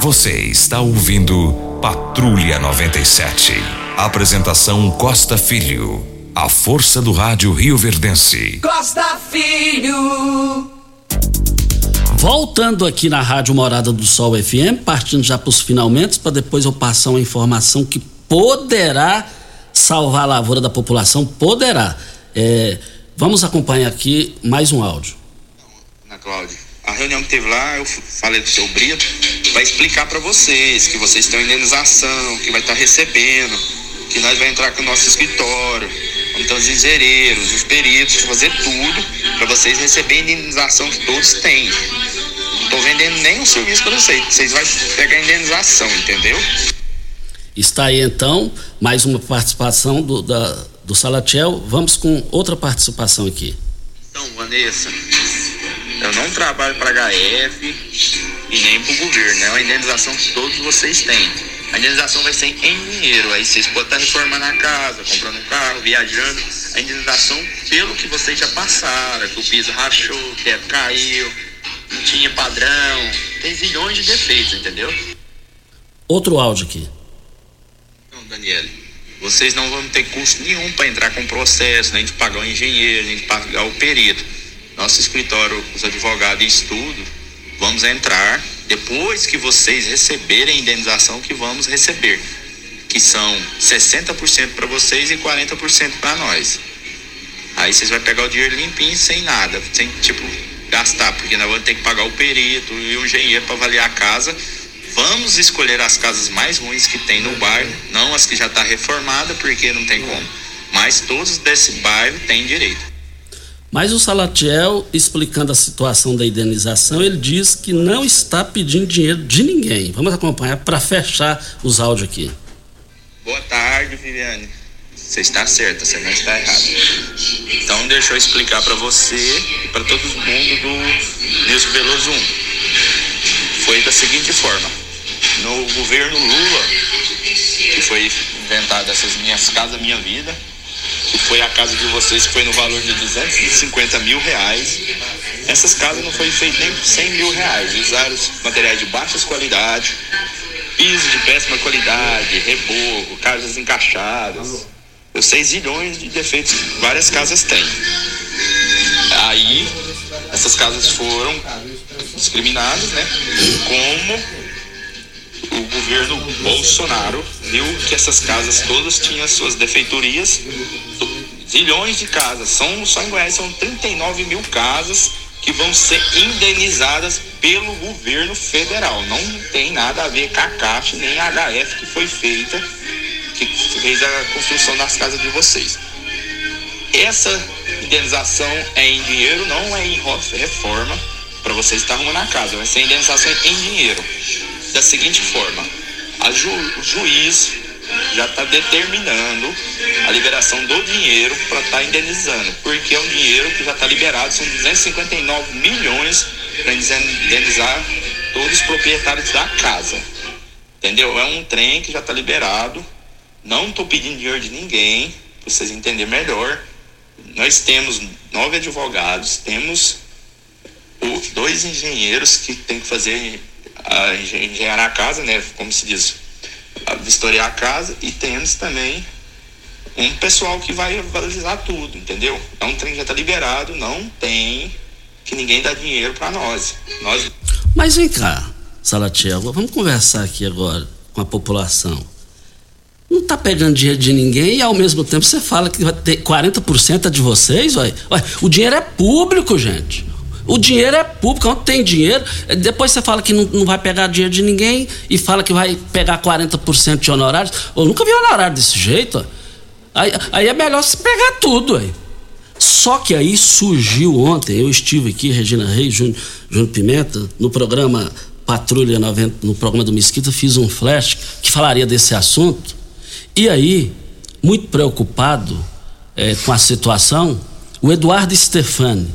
Você está ouvindo Patrulha 97. Apresentação Costa Filho. A força do rádio Rio Verdense. Costa Filho. Voltando aqui na Rádio Morada do Sol FM, partindo já para os finalmente, para depois eu passar uma informação que poderá salvar a lavoura da população, poderá. É, vamos acompanhar aqui mais um áudio. Ana Cláudia, a reunião que teve lá, eu falei com o seu Brito, vai explicar para vocês que vocês têm indenização, que vai estar tá recebendo, que nós vamos entrar com o nosso escritório, vamos ter os engenheiros, os peritos, fazer tudo para vocês receberem a indenização que todos têm. Não tô vendendo nenhum serviço para vocês, vocês vão pegar a indenização, entendeu? Está aí então mais uma participação do, da, do Salatiel. Vamos com outra participação aqui. Então, Vanessa, eu não trabalho para HF e nem para o governo, é uma indenização que todos vocês têm. A indenização vai ser em dinheiro, aí vocês podem estar reformando a casa, comprando um carro, viajando. A indenização pelo que vocês já passaram, que o piso rachou, que teto caiu, não tinha padrão, tem zilhões de defeitos, entendeu? Outro áudio aqui. Não, Daniele, vocês não vão ter custo nenhum para entrar com processo, nem de pagar o engenheiro, nem de pagar o perito. Nosso escritório, os advogados e estudo, vamos entrar depois que vocês receberem a indenização que vamos receber, que são 60% para vocês e 40% para nós. Aí vocês vão pegar o dinheiro limpinho, sem nada, sem tipo gastar, porque nós vamos ter que pagar o perito e o engenheiro para avaliar a casa. Vamos escolher as casas mais ruins que tem no bairro, não as que já está reformada, porque não tem como. Mas todos desse bairro têm direito. Mas o Salatiel, explicando a situação da indenização, ele diz que não está pedindo dinheiro de ninguém. Vamos acompanhar para fechar os áudios aqui. Boa tarde, Viviane. Você está certa, você não está errada. Então, deixa eu explicar para você e para todo mundo do Nilson Veloso 1. Foi da seguinte forma: no governo Lula, que foi inventada essas minhas casas, minha vida, que foi a casa de vocês, que foi no valor de 250 mil reais. Essas casas não foi feito nem por 100 mil reais. Usaram materiais de baixa qualidade, piso de péssima qualidade, reboco, casas encaixadas. Eu sei zilhões de defeitos que várias casas têm. Aí, essas casas foram discriminadas, né? Como governo Bolsonaro viu que essas casas todas tinham suas defeitorias, zilhões de casas, são, só em Goiás são 39 mil casas que vão ser indenizadas pelo governo federal. Não tem nada a ver com a CAF nem a HF que foi feita, que fez a construção das casas de vocês. Essa indenização é em dinheiro, não é em reforma, para vocês estar arrumando a casa, vai ser indenização em dinheiro. Da seguinte forma, ju, o juiz já está determinando a liberação do dinheiro para estar tá indenizando, porque é um dinheiro que já está liberado, são 259 milhões para indenizar todos os proprietários da casa. Entendeu? É um trem que já está liberado. Não estou pedindo dinheiro de ninguém, para vocês entenderem melhor. Nós temos nove advogados, temos dois engenheiros que tem que fazer a engenhar a casa, né? Como se diz, vistoriar a casa e temos também um pessoal que vai valorizar tudo, entendeu? É um trem que já está liberado, não tem que ninguém dá dinheiro para nós. nós. Mas vem cá, Salatiel, vamos conversar aqui agora. com a população. Não está pegando dinheiro de ninguém e ao mesmo tempo você fala que vai ter 40% é de vocês, ué. O dinheiro é público, gente. O dinheiro é público, não tem dinheiro. Depois você fala que não, não, vai pegar dinheiro de ninguém e fala que vai pegar 40% de honorários. Eu nunca vi honorário desse jeito. Aí, aí é melhor você pegar tudo. Aí. Só que aí surgiu ontem, eu estive aqui, Regina Reis, Júnior, Júnior Pimenta, no programa Patrulha 90, no programa do Mesquita, fiz um flash que falaria desse assunto. E aí, muito preocupado é, com a situação, o Eduardo Stefani,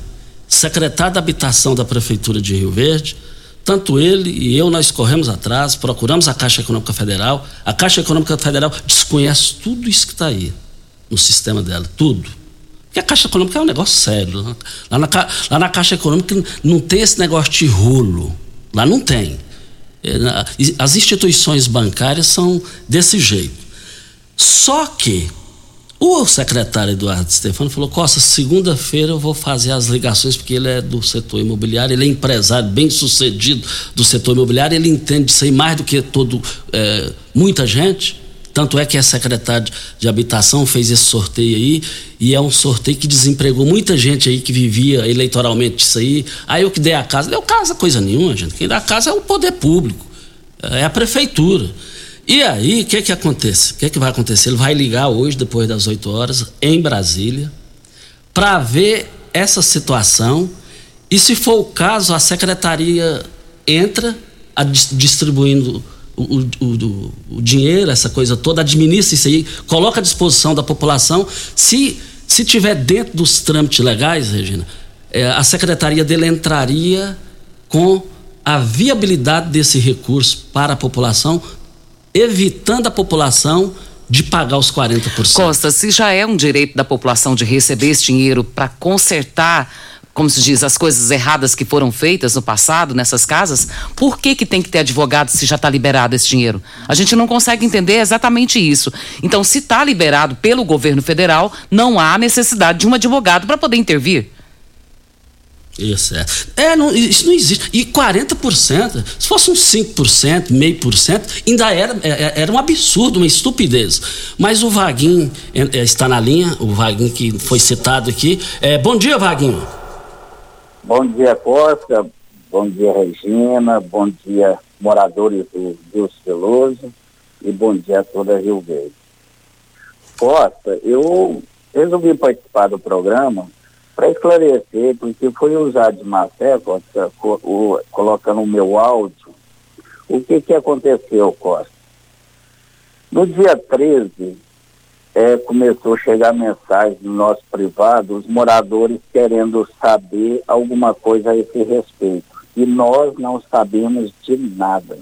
secretário da Habitação da Prefeitura de Rio Verde, tanto ele e eu nós corremos atrás, procuramos a Caixa Econômica Federal. A Caixa Econômica Federal desconhece tudo isso que está aí no sistema dela, tudo. Porque a Caixa Econômica é um negócio sério. Lá na, lá na Caixa Econômica não tem esse negócio de rolo. Lá não tem. É, as instituições bancárias são desse jeito. Só que o secretário Eduardo Stefano falou: Costa, segunda-feira eu vou fazer as ligações, porque ele é do setor imobiliário, ele é empresário bem sucedido do setor imobiliário, ele entende isso aí mais do que todo, é, muita gente. Tanto é que a secretária de habitação fez esse sorteio aí, e é um sorteio que desempregou muita gente aí que vivia eleitoralmente isso aí. Aí eu que dei a casa, deu casa coisa nenhuma, gente. Quem dá a casa é o poder público, é a prefeitura. E aí, o que que acontece? O que que vai acontecer? Ele vai ligar hoje, depois das 8 horas, em Brasília, para ver essa situação e, se for o caso, a secretaria entra a, distribuindo o, o, o, o, dinheiro, essa coisa toda, administra isso aí, coloca à disposição da população. Se, se tiver dentro dos trâmites legais, Regina, é, a secretaria dele entraria com a viabilidade desse recurso para a população evitando a população de pagar os 40%. Costa, se já é um direito da população de receber esse dinheiro para consertar, como se diz, as coisas erradas que foram feitas no passado nessas casas, por que que tem que ter advogado se já está liberado esse dinheiro? A gente não consegue entender exatamente isso. Então, se está liberado pelo governo federal, não há necessidade de um advogado para poder intervir. Isso é. É, não, isso não existe. E 40%, se fosse uns 5%, meio por cento, ainda era, é, é, era um absurdo, uma estupidez. Mas o Vaguinho é, está na linha, o Vaguinho que foi citado aqui. É, bom dia, Vaguinho. Bom dia, Costa. Bom dia, Regina. Bom dia, moradores do Rio Veloso. E bom dia a toda Rio Verde. Costa, eu resolvi participar do programa para esclarecer, porque foi usado de má fé, Costa, o, colocando o meu áudio, o que, que aconteceu, Costa? No dia 13, é, começou a chegar mensagem no nosso privado, os moradores querendo saber alguma coisa a esse respeito. E nós não sabemos de nada.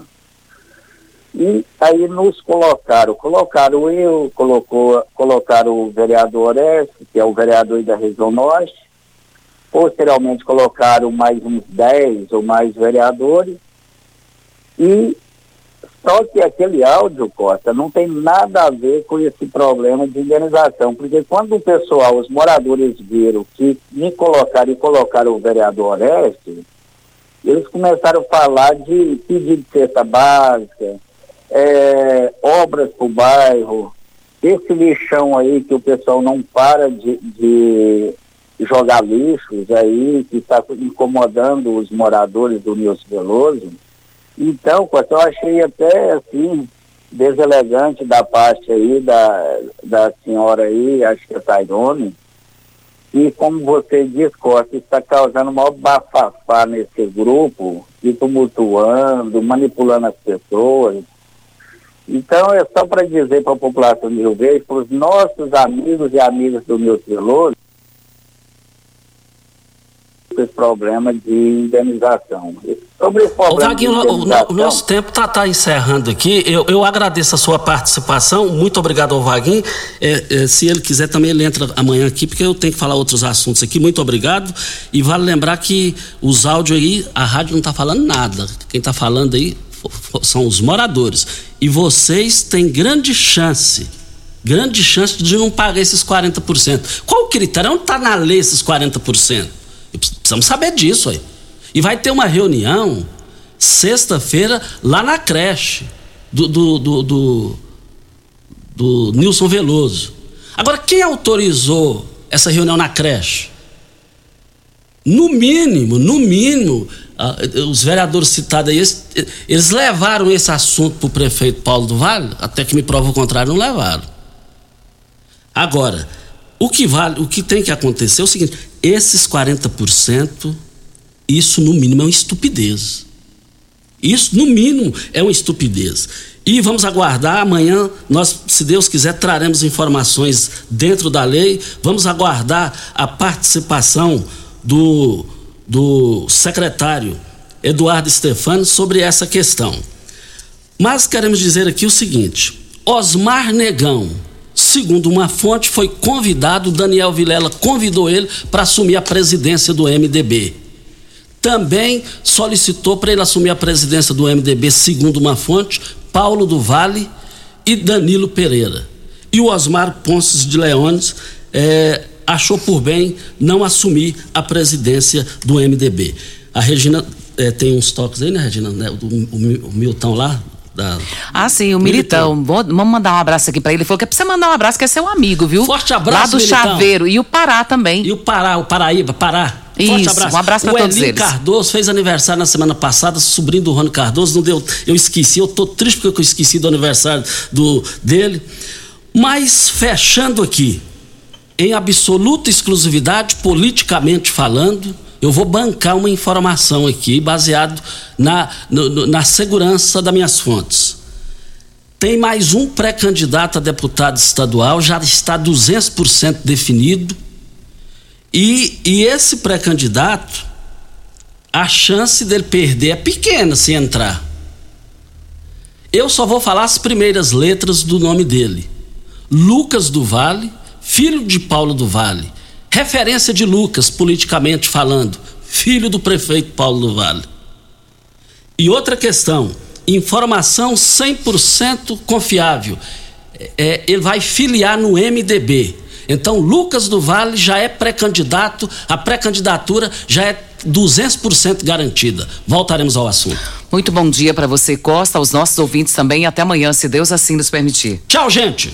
E aí nos colocaram, colocaram eu, colocou, colocaram o vereador Orestes, que é o vereador da região norte, Posteriormente colocaram mais uns 10 ou mais vereadores. E só que aquele áudio, Costa, não tem nada a ver com esse problema de indenização, porque quando o pessoal, os moradores viram que me colocaram e colocaram o vereador Oeste, eles começaram a falar de pedido de cesta básica, é, obras para o bairro, esse lixão aí que o pessoal não para de, de jogar lixos aí, que está incomodando os moradores do Nilson Veloso. Então, eu achei até assim, deselegante da parte aí da, da senhora aí, acho que é Tairone, e como você diz, Costa, está causando maior bafafá nesse grupo, e tumultuando, manipulando as pessoas. Então é só para dizer para a população de Rio Verde, para os nossos amigos e amigas do Nilson Veloso, esse problema de indenização. Sobre esse problema Vaguinho, o, o, nosso tempo está tá encerrando aqui. Eu, eu agradeço a sua participação. Muito obrigado ao Vaguinho. É, é, se ele quiser, também ele entra amanhã aqui, porque eu tenho que falar outros assuntos aqui. Muito obrigado. E vale lembrar que os áudios aí, a rádio não está falando nada. Quem está falando aí são os moradores. E vocês têm grande chance grande chance de não pagar esses 40%. Qual o critério? Onde está na lei esses 40%? Precisamos saber disso aí. E vai ter uma reunião sexta-feira lá na creche do, do, do, do, do Nilson Veloso. Agora, quem autorizou essa reunião na creche? No mínimo, no mínimo, ah, os vereadores citados aí, eles, eles levaram esse assunto para o prefeito Paulo do Vale, até que me prova o contrário, não levaram. Agora, o que vale, o que tem que acontecer é o seguinte: esses 40%, isso no mínimo é uma estupidez. Isso, no mínimo, é uma estupidez. E vamos aguardar, amanhã, nós, se Deus quiser, traremos informações dentro da lei. Vamos aguardar a participação do, do secretário Eduardo Stefano sobre essa questão. Mas queremos dizer aqui o seguinte: Osmar Negão, segundo uma fonte, foi convidado, Daniel Vilela convidou ele para assumir a presidência do MDB também solicitou para ele assumir a presidência do MDB, segundo uma fonte, Paulo do Vale e Danilo Pereira. E o Osmar Ponces de Leones é, achou por bem não assumir a presidência do MDB. A Regina é, tem uns toques aí, né, Regina? Né, o, o, o Milton lá, da... Ah, sim, o Militão. Vamos mandar um abraço aqui para ele. Ele falou que é pra você mandar um abraço, que é seu amigo, viu? Forte abraço, Lá do Militão. Chaveiro. E o Pará também. E o Pará, o Paraíba, Pará. Forte Isso, abraço. um abraço pra o todos Elinho eles. Cardoso fez aniversário na semana passada, sobrinho do Rony Cardoso, não deu, eu esqueci, eu tô triste porque eu esqueci do aniversário do dele. Mas fechando aqui, em absoluta exclusividade, politicamente falando, eu vou bancar uma informação aqui baseado na, no- na segurança das minhas fontes. Tem mais um pré-candidato a deputado estadual, já está 200% definido. E, e esse pré-candidato, a chance dele perder é pequena se entrar. Eu só vou falar as primeiras letras do nome dele: Lucas do Vale, filho de Paulo do Vale. Referência de Lucas, politicamente falando, filho do prefeito Paulo do Vale. E outra questão: informação 100% confiável. É, ele vai filiar no MDB. Então, Lucas do Vale já é pré-candidato, a pré-candidatura já é 200% garantida. Voltaremos ao assunto. Muito bom dia para você, Costa, aos nossos ouvintes também. Até amanhã, se Deus assim nos permitir. Tchau, gente!